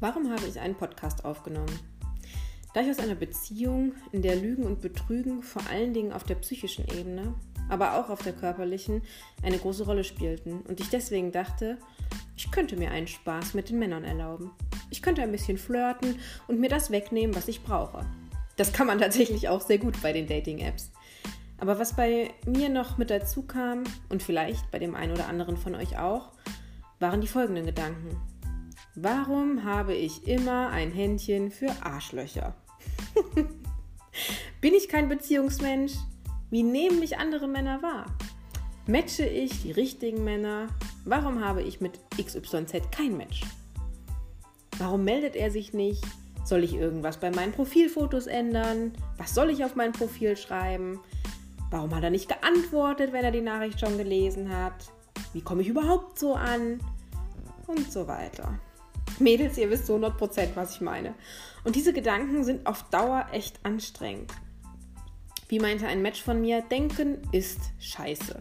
Warum habe ich einen Podcast aufgenommen? Da ich aus einer Beziehung, in der Lügen und Betrügen vor allen Dingen auf der psychischen Ebene, aber auch auf der körperlichen, eine große Rolle spielten und ich deswegen dachte, ich könnte mir einen Spaß mit den Männern erlauben. Ich könnte ein bisschen flirten und mir das wegnehmen, was ich brauche. Das kann man tatsächlich auch sehr gut bei den Dating-Apps. Aber was bei mir noch mit dazu kam, und vielleicht bei dem einen oder anderen von euch auch, waren die folgenden Gedanken. Warum habe ich immer ein Händchen für Arschlöcher? Bin ich kein Beziehungsmensch? Wie nehmen mich andere Männer wahr? Matche ich die richtigen Männer? Warum habe ich mit XYZ kein Match? Warum meldet er sich nicht? Soll ich irgendwas bei meinen Profilfotos ändern? Was soll ich auf mein Profil schreiben? Warum hat er nicht geantwortet, wenn er die Nachricht schon gelesen hat? Wie komme ich überhaupt so an? Und so weiter. Mädels, ihr wisst zu 100%, was ich meine. Und diese Gedanken sind auf Dauer echt anstrengend. Wie meinte ein Match von mir, denken ist scheiße.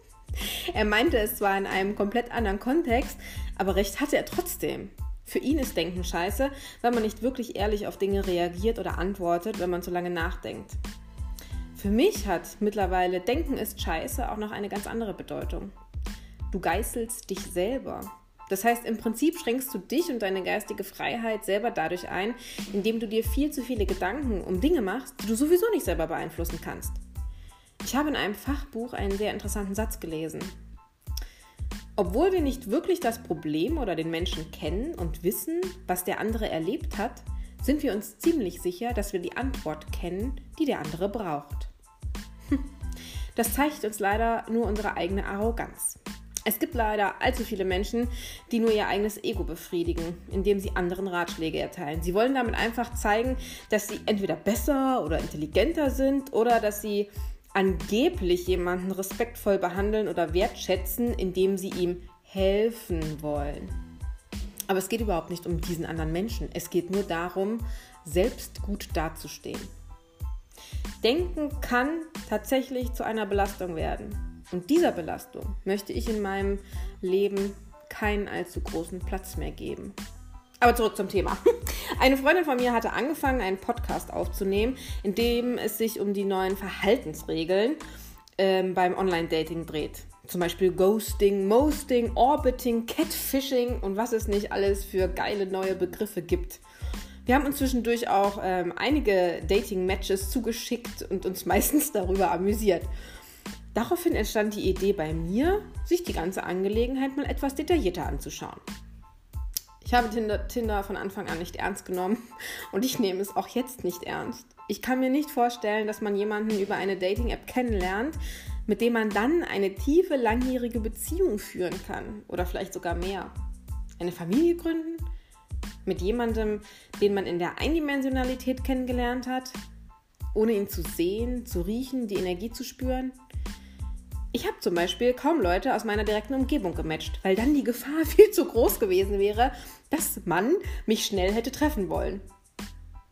er meinte es zwar in einem komplett anderen Kontext, aber recht hatte er trotzdem. Für ihn ist Denken scheiße, weil man nicht wirklich ehrlich auf Dinge reagiert oder antwortet, wenn man zu lange nachdenkt. Für mich hat mittlerweile Denken ist scheiße auch noch eine ganz andere Bedeutung. Du geißelst dich selber. Das heißt, im Prinzip schränkst du dich und deine geistige Freiheit selber dadurch ein, indem du dir viel zu viele Gedanken um Dinge machst, die du sowieso nicht selber beeinflussen kannst. Ich habe in einem Fachbuch einen sehr interessanten Satz gelesen. Obwohl wir nicht wirklich das Problem oder den Menschen kennen und wissen, was der andere erlebt hat, sind wir uns ziemlich sicher, dass wir die Antwort kennen, die der andere braucht. Das zeigt uns leider nur unsere eigene Arroganz. Es gibt leider allzu viele Menschen, die nur ihr eigenes Ego befriedigen, indem sie anderen Ratschläge erteilen. Sie wollen damit einfach zeigen, dass sie entweder besser oder intelligenter sind oder dass sie angeblich jemanden respektvoll behandeln oder wertschätzen, indem sie ihm helfen wollen. Aber es geht überhaupt nicht um diesen anderen Menschen. Es geht nur darum, selbst gut dazustehen. Denken kann tatsächlich zu einer Belastung werden. Und dieser Belastung möchte ich in meinem Leben keinen allzu großen Platz mehr geben. Aber zurück zum Thema. Eine Freundin von mir hatte angefangen, einen Podcast aufzunehmen, in dem es sich um die neuen Verhaltensregeln ähm, beim Online-Dating dreht. Zum Beispiel Ghosting, Mosting, Orbiting, Catfishing und was es nicht alles für geile neue Begriffe gibt. Wir haben uns zwischendurch auch ähm, einige Dating-Matches zugeschickt und uns meistens darüber amüsiert. Daraufhin entstand die Idee bei mir, sich die ganze Angelegenheit mal etwas detaillierter anzuschauen. Ich habe Tinder, von Anfang an nicht ernst genommen und ich nehme es auch jetzt nicht ernst. Ich kann mir nicht vorstellen, dass man jemanden über eine Dating-App kennenlernt, mit dem man dann eine tiefe, langjährige Beziehung führen kann oder vielleicht sogar mehr. Eine Familie gründen? Mit jemandem, den man in der Eindimensionalität kennengelernt hat, ohne ihn zu sehen, zu riechen, die Energie zu spüren? Ich habe zum Beispiel kaum Leute aus meiner direkten Umgebung gematcht, weil dann die Gefahr viel zu groß gewesen wäre, dass man mich schnell hätte treffen wollen.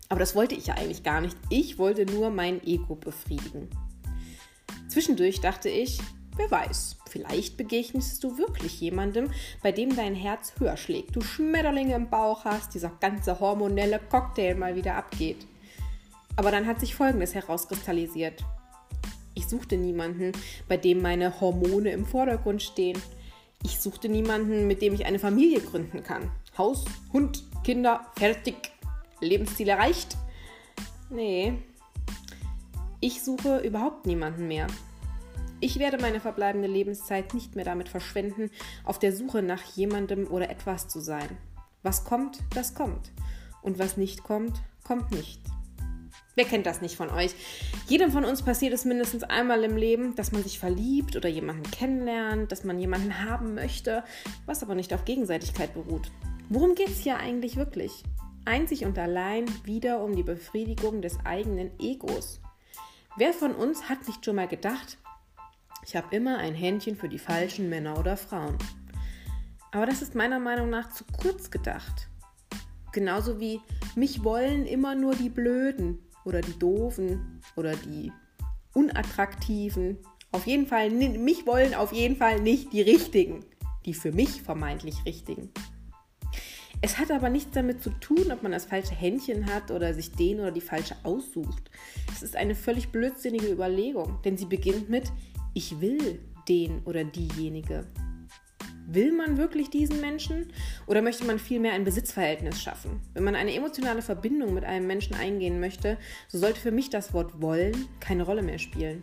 Aber das wollte ich ja eigentlich gar nicht. Ich wollte nur mein Ego befriedigen. Zwischendurch dachte ich, wer weiß, vielleicht begegnest du wirklich jemandem, bei dem dein Herz höher schlägt, du Schmetterlinge im Bauch hast, dieser ganze hormonelle Cocktail mal wieder abgeht. Aber dann hat sich Folgendes herauskristallisiert. Ich suchte niemanden, bei dem meine Hormone im Vordergrund stehen. Ich suchte niemanden, mit dem ich eine Familie gründen kann. Haus, Hund, Kinder, fertig. Lebensziel erreicht. Nee. Ich suche überhaupt niemanden mehr. Ich werde meine verbleibende Lebenszeit nicht mehr damit verschwenden, auf der Suche nach jemandem oder etwas zu sein. Was kommt, das kommt. Und was nicht kommt, kommt nicht. Wer kennt das nicht von euch? Jedem von uns passiert es mindestens einmal im Leben, dass man sich verliebt oder jemanden kennenlernt, dass man jemanden haben möchte, was aber nicht auf Gegenseitigkeit beruht. Worum geht es hier eigentlich wirklich? Einzig und allein wieder um die Befriedigung des eigenen Egos. Wer von uns hat nicht schon mal gedacht, ich habe immer ein Händchen für die falschen Männer oder Frauen? Aber das ist meiner Meinung nach zu kurz gedacht. Genauso wie mich wollen immer nur die Blöden oder die Doofen oder die Unattraktiven. Auf jeden Fall, mich wollen auf jeden Fall nicht die Richtigen, die für mich vermeintlich Richtigen. Es hat aber nichts damit zu tun, ob man das falsche Händchen hat oder sich den oder die falsche aussucht. Es ist eine völlig blödsinnige Überlegung, denn sie beginnt mit ich will den oder diejenige. Will man wirklich diesen Menschen oder möchte man vielmehr ein Besitzverhältnis schaffen? Wenn man eine emotionale Verbindung mit einem Menschen eingehen möchte, so sollte für mich das Wort wollen keine Rolle mehr spielen.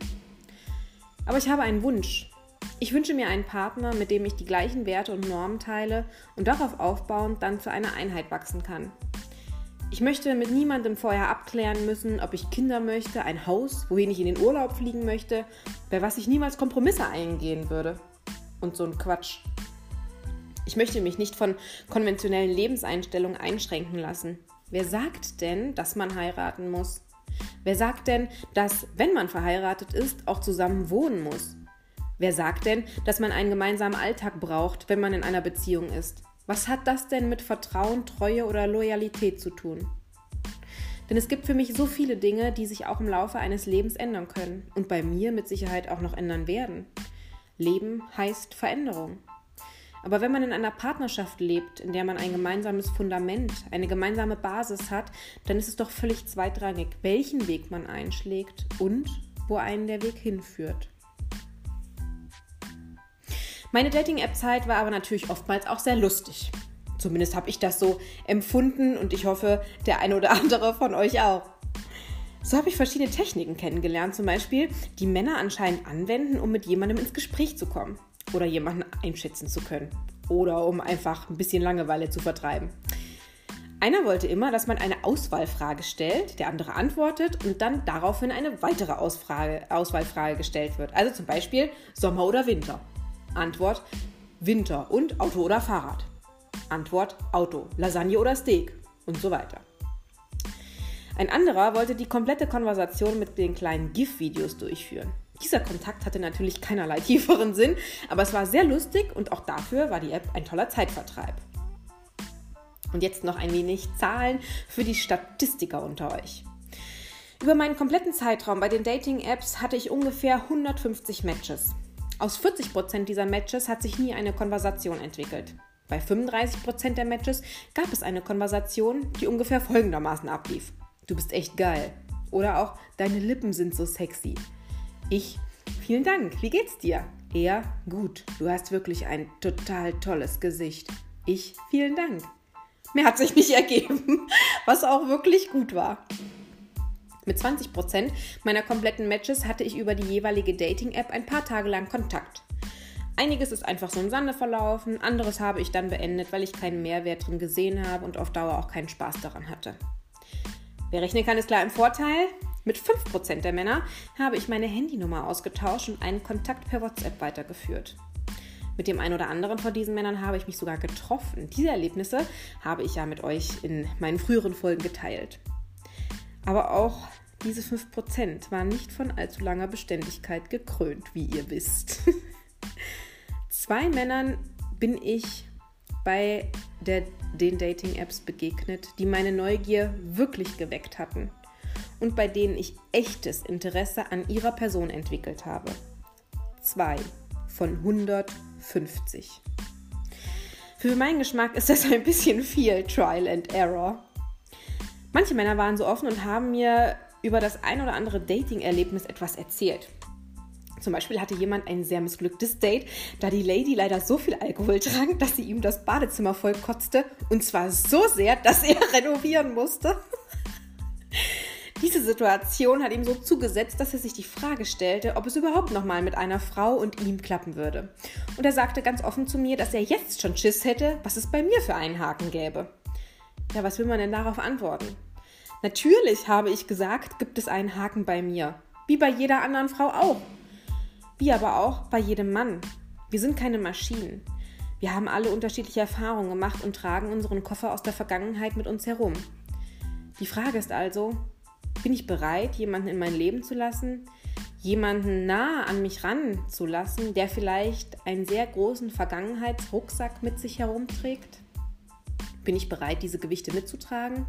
Aber ich habe einen Wunsch. Ich wünsche mir einen Partner, mit dem ich die gleichen Werte und Normen teile und darauf aufbauend dann zu einer Einheit wachsen kann. Ich möchte mit niemandem vorher abklären müssen, ob ich Kinder möchte, ein Haus, wohin ich in den Urlaub fliegen möchte, bei was ich niemals Kompromisse eingehen würde. Und so ein Quatsch. Ich möchte mich nicht von konventionellen Lebenseinstellungen einschränken lassen. Wer sagt denn, dass man heiraten muss? Wer sagt denn, dass, wenn man verheiratet ist, auch zusammen wohnen muss? Wer sagt denn, dass man einen gemeinsamen Alltag braucht, wenn man in einer Beziehung ist? Was hat das denn mit Vertrauen, Treue oder Loyalität zu tun? Denn es gibt für mich so viele Dinge, die sich auch im Laufe eines Lebens ändern können und bei mir mit Sicherheit auch noch ändern werden. Leben heißt Veränderung. Aber wenn man in einer Partnerschaft lebt, in der man ein gemeinsames Fundament, eine gemeinsame Basis hat, dann ist es doch völlig zweitrangig, welchen Weg man einschlägt und wo einen der Weg hinführt. Meine Dating-App-Zeit war aber natürlich oftmals auch sehr lustig. Zumindest habe ich das so empfunden und ich hoffe, der eine oder andere von euch auch. So habe ich verschiedene Techniken kennengelernt, zum Beispiel, die Männer anscheinend anwenden, um mit jemandem ins Gespräch zu kommen oder jemanden einschätzen zu können oder um einfach ein bisschen Langeweile zu vertreiben. Einer wollte immer, dass man eine Auswahlfrage stellt, der andere antwortet und dann daraufhin eine weitere Ausfrage, Auswahlfrage gestellt wird. Also zum Beispiel Sommer oder Winter. Antwort Winter und Auto oder Fahrrad. Antwort Auto, Lasagne oder Steak und so weiter. Ein anderer wollte die komplette Konversation mit den kleinen GIF-Videos durchführen. Dieser Kontakt hatte natürlich keinerlei tieferen Sinn, aber es war sehr lustig und auch dafür war die App ein toller Zeitvertreib. Und jetzt noch ein wenig Zahlen für die Statistiker unter euch. Über meinen kompletten Zeitraum bei den Dating-Apps hatte ich ungefähr 150 Matches. Aus 40% dieser Matches hat sich nie eine Konversation entwickelt. Bei 35% der Matches gab es eine Konversation, die ungefähr folgendermaßen ablief. Du bist echt geil. Oder auch, deine Lippen sind so sexy. Ich, vielen Dank, wie geht's dir? Er, gut, du hast wirklich ein total tolles Gesicht. Ich, vielen Dank. Mehr hat sich nicht ergeben, was auch wirklich gut war. Mit 20% meiner kompletten Matches hatte ich über die jeweilige Dating-App ein paar Tage lang Kontakt. Einiges ist einfach so im Sande verlaufen, anderes habe ich dann beendet, weil ich keinen Mehrwert drin gesehen habe und auf Dauer auch keinen Spaß daran hatte. Wer rechnen kann, ist klar im Vorteil. Mit 5% der Männer habe ich meine Handynummer ausgetauscht und einen Kontakt per WhatsApp weitergeführt. Mit dem einen oder anderen von diesen Männern habe ich mich sogar getroffen. Diese Erlebnisse habe ich ja mit euch in meinen früheren Folgen geteilt. Aber auch diese 5% waren nicht von allzu langer Beständigkeit gekrönt, wie ihr wisst. Zwei Männern bin ich bei der, den Dating-Apps begegnet, die meine Neugier wirklich geweckt hatten und bei denen ich echtes Interesse an ihrer Person entwickelt habe. Zwei von 150. Für meinen Geschmack ist das ein bisschen viel Trial and Error. Manche Männer waren so offen und haben mir über das ein oder andere Dating-Erlebnis etwas erzählt. Zum Beispiel hatte jemand ein sehr missglücktes Date, da die Lady leider so viel Alkohol trank, dass sie ihm das Badezimmer voll kotzte. Und zwar so sehr, dass er renovieren musste. Diese Situation hat ihm so zugesetzt, dass er sich die Frage stellte, ob es überhaupt nochmal mit einer Frau und ihm klappen würde. Und er sagte ganz offen zu mir, dass er jetzt schon Schiss hätte, was es bei mir für einen Haken gäbe. Ja, was will man denn darauf antworten? Natürlich, habe ich gesagt, gibt es einen Haken bei mir. Wie bei jeder anderen Frau auch. Wie aber auch bei jedem Mann. Wir sind keine Maschinen. Wir haben alle unterschiedliche Erfahrungen gemacht und tragen unseren Koffer aus der Vergangenheit mit uns herum. Die Frage ist also, bin ich bereit, jemanden in mein Leben zu lassen, jemanden nah an mich ranzulassen, der vielleicht einen sehr großen Vergangenheitsrucksack mit sich herumträgt? Bin ich bereit, diese Gewichte mitzutragen?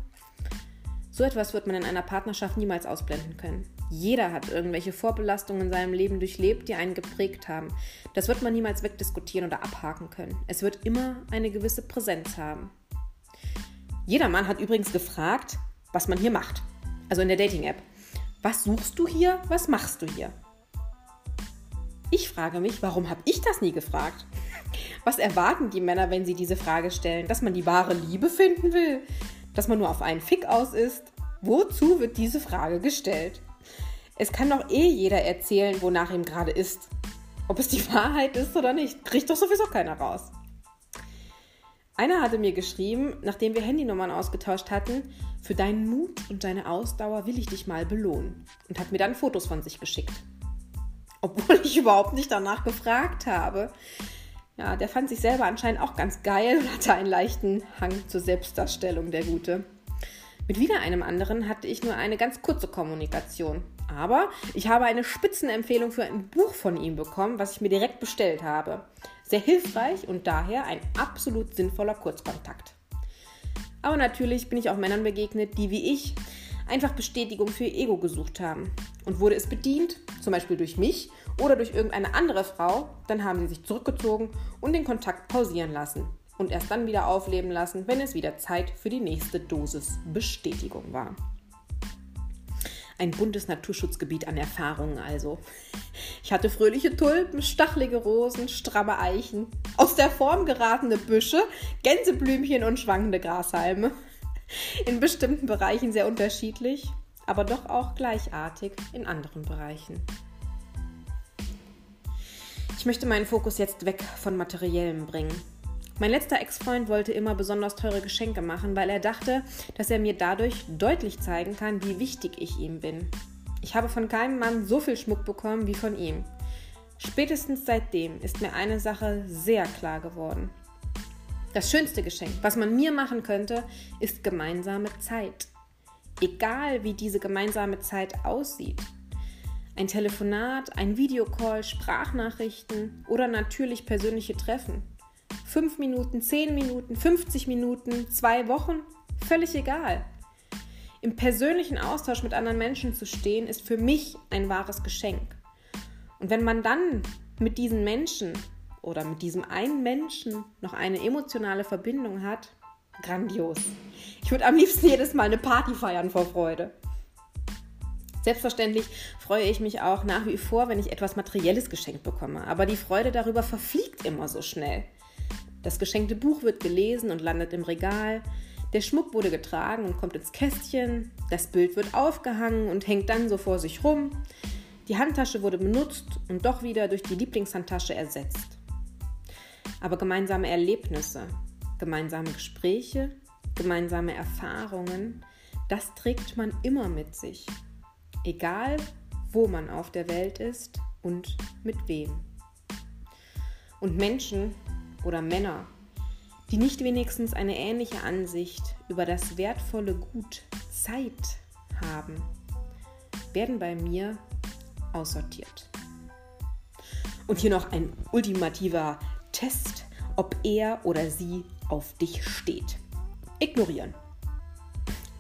So etwas wird man in einer Partnerschaft niemals ausblenden können. Jeder hat irgendwelche Vorbelastungen in seinem Leben durchlebt, die einen geprägt haben. Das wird man niemals wegdiskutieren oder abhaken können. Es wird immer eine gewisse Präsenz haben. Jeder Mann hat übrigens gefragt, was man hier macht. Also in der Dating-App. Was suchst du hier? Was machst du hier? Ich frage mich, warum habe ich das nie gefragt? Was erwarten die Männer, wenn sie diese Frage stellen? Dass man die wahre Liebe finden will? Dass man nur auf einen Fick aus ist? Wozu wird diese Frage gestellt? Es kann doch eh jeder erzählen, wonach ihm gerade ist. Ob es die Wahrheit ist oder nicht, kriegt doch sowieso keiner raus. Einer hatte mir geschrieben, nachdem wir Handynummern ausgetauscht hatten, für deinen Mut und deine Ausdauer will ich dich mal belohnen und hat mir dann Fotos von sich geschickt. Obwohl ich überhaupt nicht danach gefragt habe. Ja, der fand sich selber anscheinend auch ganz geil und hatte einen leichten Hang zur Selbstdarstellung, der Gute. Mit wieder einem anderen hatte ich nur eine ganz kurze Kommunikation. Aber ich habe eine Spitzenempfehlung für ein Buch von ihm bekommen, was ich mir direkt bestellt habe. Sehr hilfreich und daher ein absolut sinnvoller Kurzkontakt. Aber natürlich bin ich auch Männern begegnet, die wie ich einfach Bestätigung für ihr Ego gesucht haben. Und wurde es bedient, zum Beispiel durch mich oder durch irgendeine andere Frau, dann haben sie sich zurückgezogen und den Kontakt pausieren lassen und erst dann wieder aufleben lassen, wenn es wieder Zeit für die nächste Dosis Bestätigung war. Ein buntes Naturschutzgebiet an Erfahrungen also. Ich hatte fröhliche Tulpen, stachelige Rosen, stramme Eichen, aus der Form geratene Büsche, Gänseblümchen und schwankende Grashalme. In bestimmten Bereichen sehr unterschiedlich, aber doch auch gleichartig in anderen Bereichen. Ich möchte meinen Fokus jetzt weg von Materiellem bringen. Mein letzter Ex-Freund wollte immer besonders teure Geschenke machen, weil er dachte, dass er mir dadurch deutlich zeigen kann, wie wichtig ich ihm bin. Ich habe von keinem Mann so viel Schmuck bekommen wie von ihm. Spätestens seitdem ist mir eine Sache sehr klar geworden. Das schönste Geschenk, was man mir machen könnte, ist gemeinsame Zeit. Egal wie diese gemeinsame Zeit aussieht. Ein Telefonat, ein Videocall, Sprachnachrichten oder natürlich persönliche Treffen. Fünf Minuten, zehn Minuten, 50 Minuten, zwei Wochen, völlig egal. Im persönlichen Austausch mit anderen Menschen zu stehen, ist für mich ein wahres Geschenk. Und wenn man dann mit diesen Menschen oder mit diesem einen Menschen noch eine emotionale Verbindung hat, grandios. Ich würde am liebsten jedes Mal eine Party feiern vor Freude. Selbstverständlich freue ich mich auch nach wie vor, wenn ich etwas Materielles geschenkt bekomme, aber die Freude darüber verfliegt immer so schnell. Das geschenkte Buch wird gelesen und landet im Regal. Der Schmuck wurde getragen und kommt ins Kästchen. Das Bild wird aufgehangen und hängt dann so vor sich rum. Die Handtasche wurde benutzt und doch wieder durch die Lieblingshandtasche ersetzt. Aber gemeinsame Erlebnisse, gemeinsame Gespräche, gemeinsame Erfahrungen, das trägt man immer mit sich. Egal, wo man auf der Welt ist und mit wem. Und Menschen oder Männer, die nicht wenigstens eine ähnliche Ansicht über das wertvolle Gut Zeit haben, werden bei mir aussortiert. Und hier noch ein ultimativer Test, ob er oder sie auf dich steht. Ignorieren.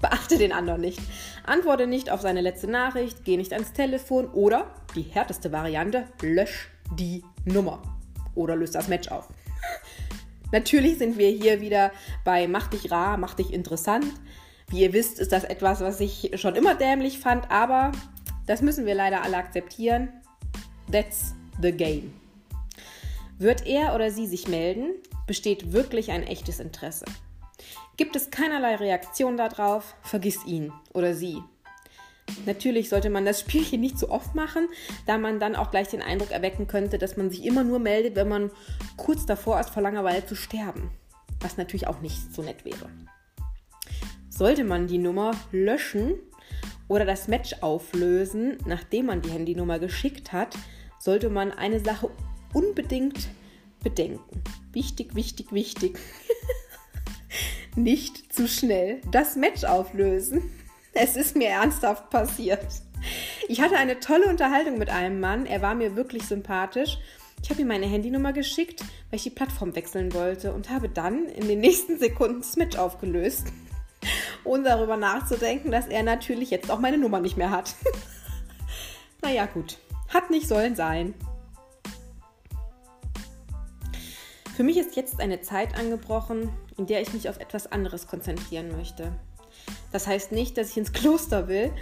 Beachte den anderen nicht. Antworte nicht auf seine letzte Nachricht, geh nicht ans Telefon oder, die härteste Variante, lösch die Nummer oder löst das Match auf. Natürlich sind wir hier wieder bei Mach dich rar, mach dich interessant. Wie ihr wisst, ist das etwas, was ich schon immer dämlich fand, aber das müssen wir leider alle akzeptieren. That's the game. Wird er oder sie sich melden, besteht wirklich ein echtes Interesse. Gibt es keinerlei Reaktion darauf, vergiss ihn oder sie. Natürlich sollte man das Spielchen nicht zu oft machen, da man dann auch gleich den Eindruck erwecken könnte, dass man sich immer nur meldet, wenn man kurz davor ist, vor Langeweile zu sterben. Was natürlich auch nicht so nett wäre. Sollte man die Nummer löschen oder das Match auflösen, nachdem man die Handynummer geschickt hat, sollte man eine Sache unbedingt bedenken. Wichtig, wichtig, wichtig. nicht zu schnell das Match auflösen. Es ist mir ernsthaft passiert. Ich hatte eine tolle Unterhaltung mit einem Mann. Er war mir wirklich sympathisch. Ich habe ihm meine Handynummer geschickt, weil ich die Plattform wechseln wollte und habe dann in den nächsten Sekunden Switch aufgelöst, ohne darüber nachzudenken, dass er natürlich jetzt auch meine Nummer nicht mehr hat. naja, gut. Hat nicht sollen sein. Für mich ist jetzt eine Zeit angebrochen, in der ich mich auf etwas anderes konzentrieren möchte. Das heißt nicht, dass ich ins Kloster will,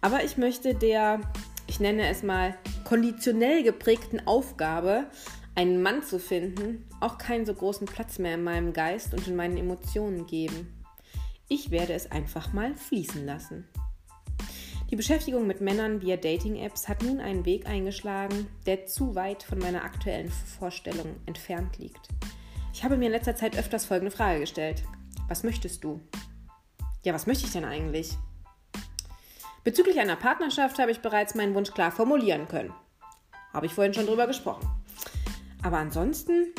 aber ich möchte der, ich nenne es mal, konditionell geprägten Aufgabe, einen Mann zu finden, auch keinen so großen Platz mehr in meinem Geist und in meinen Emotionen geben. Ich werde es einfach mal fließen lassen. Die Beschäftigung mit Männern via Dating-Apps hat nun einen Weg eingeschlagen, der zu weit von meiner aktuellen Vorstellung entfernt liegt. Ich habe mir in letzter Zeit öfters folgende Frage gestellt. Was möchtest du? Ja, was möchte ich denn eigentlich? Bezüglich einer Partnerschaft habe ich bereits meinen Wunsch klar formulieren können. Habe ich vorhin schon drüber gesprochen. Aber ansonsten,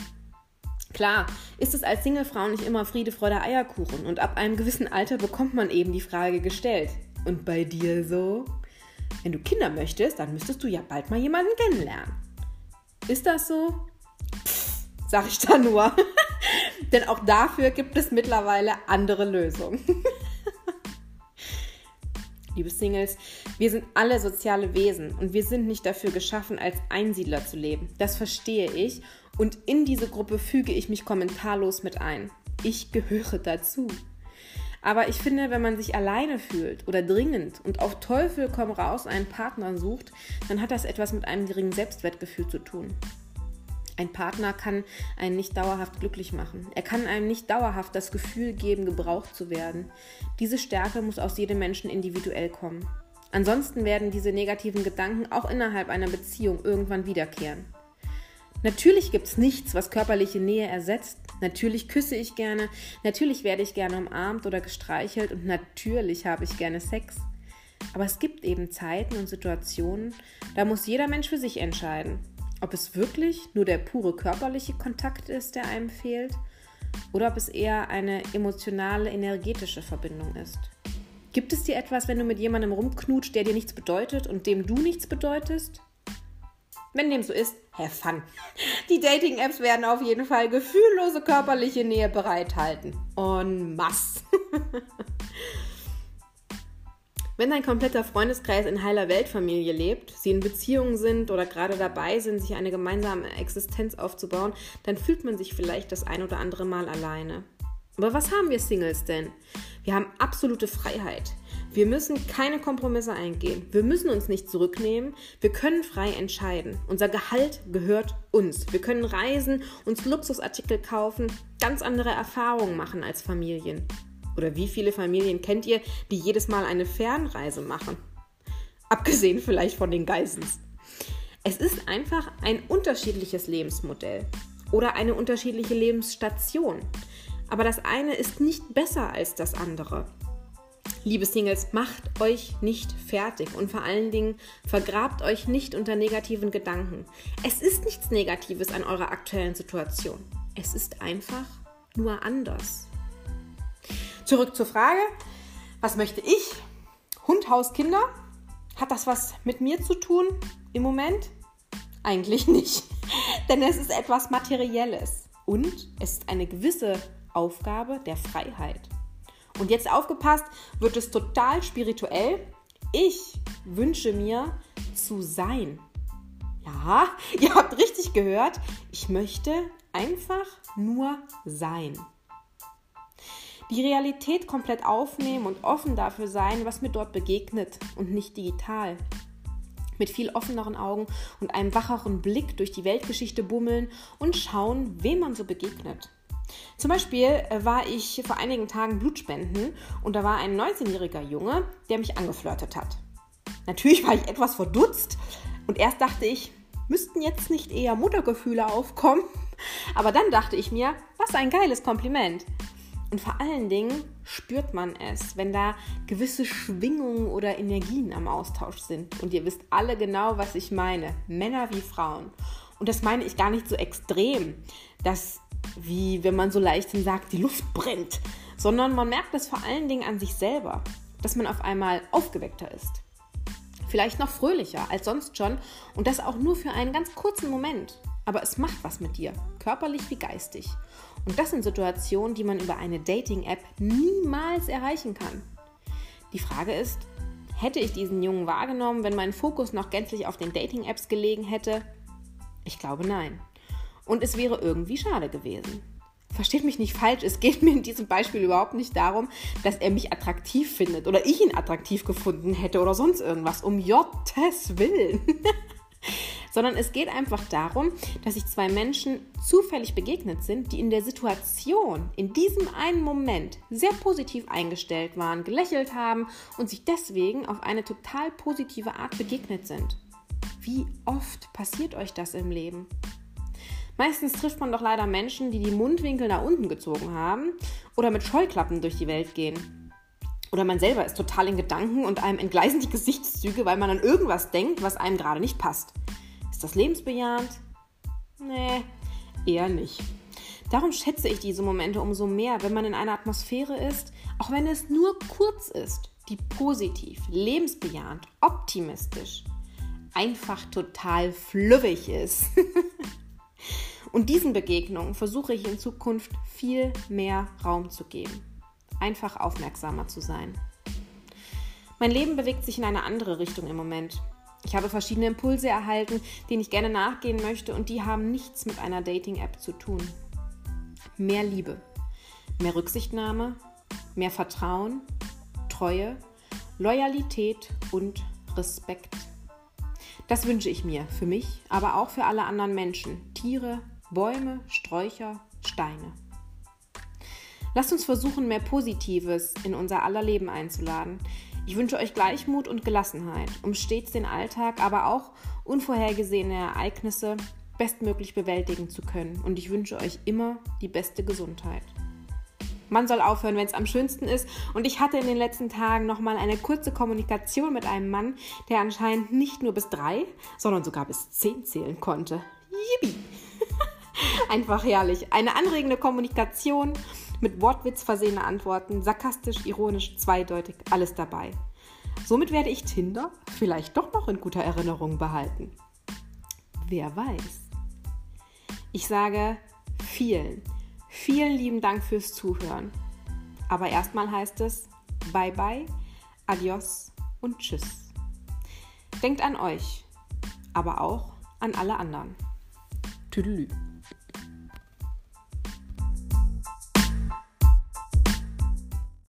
klar, ist es als Singlefrau nicht immer Friede, Freude, Eierkuchen und ab einem gewissen Alter bekommt man eben die Frage gestellt. Und bei dir so? Wenn du Kinder möchtest, dann müsstest du ja bald mal jemanden kennenlernen. Ist das so? Pff, sag ich da nur. Denn auch dafür gibt es mittlerweile andere Lösungen. Liebe Singles, wir sind alle soziale Wesen und wir sind nicht dafür geschaffen, als Einsiedler zu leben. Das verstehe ich und in diese Gruppe füge ich mich kommentarlos mit ein. Ich gehöre dazu. Aber ich finde, wenn man sich alleine fühlt oder dringend und auf Teufel komm raus einen Partner sucht, dann hat das etwas mit einem geringen Selbstwertgefühl zu tun. Ein Partner kann einen nicht dauerhaft glücklich machen. Er kann einem nicht dauerhaft das Gefühl geben, gebraucht zu werden. Diese Stärke muss aus jedem Menschen individuell kommen. Ansonsten werden diese negativen Gedanken auch innerhalb einer Beziehung irgendwann wiederkehren. Natürlich gibt es nichts, was körperliche Nähe ersetzt. Natürlich küsse ich gerne, natürlich werde ich gerne umarmt oder gestreichelt und natürlich habe ich gerne Sex. Aber es gibt eben Zeiten und Situationen, da muss jeder Mensch für sich entscheiden, ob es wirklich nur der pure körperliche Kontakt ist, der einem fehlt, oder ob es eher eine emotionale, energetische Verbindung ist. Gibt es dir etwas, wenn du mit jemandem rumknutscht, der dir nichts bedeutet und dem du nichts bedeutest? Wenn dem so ist, have fun. Die Dating-Apps werden auf jeden Fall gefühllose körperliche Nähe bereithalten. En masse. Wenn dein kompletter Freundeskreis in heiler Weltfamilie lebt, sie in Beziehungen sind oder gerade dabei sind, sich eine gemeinsame Existenz aufzubauen, dann fühlt man sich vielleicht das ein oder andere Mal alleine. Aber was haben wir Singles denn? Wir haben absolute Freiheit. Wir müssen keine Kompromisse eingehen. Wir müssen uns nicht zurücknehmen. Wir können frei entscheiden. Unser Gehalt gehört uns. Wir können reisen, uns Luxusartikel kaufen, ganz andere Erfahrungen machen als Familien. Oder wie viele Familien kennt ihr, die jedes Mal eine Fernreise machen? Abgesehen vielleicht von den Geissens. Es ist einfach ein unterschiedliches Lebensmodell oder eine unterschiedliche Lebensstation. Aber das eine ist nicht besser als das andere. Liebe Singles, macht euch nicht fertig und vor allen Dingen vergrabt euch nicht unter negativen Gedanken. Es ist nichts Negatives an eurer aktuellen Situation. Es ist einfach nur anders. Zurück zur Frage, was möchte ich? Hund, Haus, Kinder? Hat das was mit mir zu tun im Moment? Eigentlich nicht, denn es ist etwas Materielles und es ist eine gewisse Aufgabe der Freiheit. Und jetzt aufgepasst, wird es total spirituell. Ich wünsche mir zu sein. Ja, ihr habt richtig gehört. Ich möchte einfach nur sein. Die Realität komplett aufnehmen und offen dafür sein, was mir dort begegnet und nicht digital. Mit viel offeneren Augen und einem wacheren Blick durch die Weltgeschichte bummeln und schauen, wem man so begegnet. Zum Beispiel äh, war ich vor einigen Tagen Blutspenden und da war ein 19-jähriger Junge, der mich angeflirtet hat. Natürlich war ich etwas verdutzt und erst dachte ich, müssten jetzt nicht eher Muttergefühle aufkommen? Aber dann dachte ich mir, was ein geiles Kompliment. Und vor allen Dingen spürt man es, wenn da gewisse Schwingungen oder Energien am Austausch sind. Und ihr wisst alle genau, was ich meine. Männer wie Frauen. Und das meine ich gar nicht so extrem, dass wie wenn man so leichthin sagt, die Luft brennt, sondern man merkt es vor allen Dingen an sich selber, dass man auf einmal aufgeweckter ist. Vielleicht noch fröhlicher als sonst schon und das auch nur für einen ganz kurzen Moment. Aber es macht was mit dir, körperlich wie geistig. Und das sind Situationen, die man über eine Dating-App niemals erreichen kann. Die Frage ist, hätte ich diesen Jungen wahrgenommen, wenn mein Fokus noch gänzlich auf den Dating-Apps gelegen hätte? Ich glaube nein. und es wäre irgendwie schade gewesen. Versteht mich nicht falsch, es geht mir in diesem Beispiel überhaupt nicht darum, dass er mich attraktiv findet oder ich ihn attraktiv gefunden hätte oder sonst irgendwas. Um Jottes Willen. Sondern es geht einfach darum, dass sich zwei Menschen zufällig begegnet sind, die in der Situation, in diesem einen Moment sehr positiv eingestellt waren, gelächelt haben und sich deswegen auf eine total positive Art begegnet sind. Wie oft passiert euch das im Leben? Meistens trifft man doch leider Menschen, die die Mundwinkel nach unten gezogen haben oder mit Scheuklappen durch die Welt gehen. Oder man selber ist total in Gedanken und einem entgleisen die Gesichtszüge, weil man an irgendwas denkt, was einem gerade nicht passt. Ist das lebensbejahend? Nee, eher nicht. Darum schätze ich diese Momente umso mehr, wenn man in einer Atmosphäre ist, auch wenn es nur kurz ist, die positiv, lebensbejahend, optimistisch, einfach total flüffig ist. Und diesen Begegnungen versuche ich in Zukunft viel mehr Raum zu geben. Einfach aufmerksamer zu sein. Mein Leben bewegt sich in eine andere Richtung im Moment. Ich habe verschiedene Impulse erhalten, denen ich gerne nachgehen möchte und die haben nichts mit einer Dating-App zu tun. Mehr Liebe, mehr Rücksichtnahme, mehr Vertrauen, Treue, Loyalität und Respekt. Das wünsche ich mir für mich, aber auch für alle anderen Menschen, Tiere, Bäume, Sträucher, Steine. Lasst uns versuchen, mehr Positives in unser aller Leben einzuladen. Ich wünsche euch Gleichmut und Gelassenheit, um stets den Alltag, aber auch unvorhergesehene Ereignisse bestmöglich bewältigen zu können. Und ich wünsche euch immer die beste Gesundheit. Man soll aufhören, wenn es am schönsten ist. Und ich hatte in den letzten Tagen nochmal eine kurze Kommunikation mit einem Mann, der anscheinend nicht nur bis drei, sondern sogar bis zehn zählen konnte. Yippie! Einfach herrlich. Eine anregende Kommunikation mit Wortwitz versehene Antworten, sarkastisch, ironisch, zweideutig, alles dabei. Somit werde ich Tinder vielleicht doch noch in guter Erinnerung behalten. Wer weiß. Ich sage vielen, vielen lieben Dank fürs Zuhören. Aber erstmal heißt es Bye bye, Adios und Tschüss. Denkt an euch, aber auch an alle anderen. Tüdelü.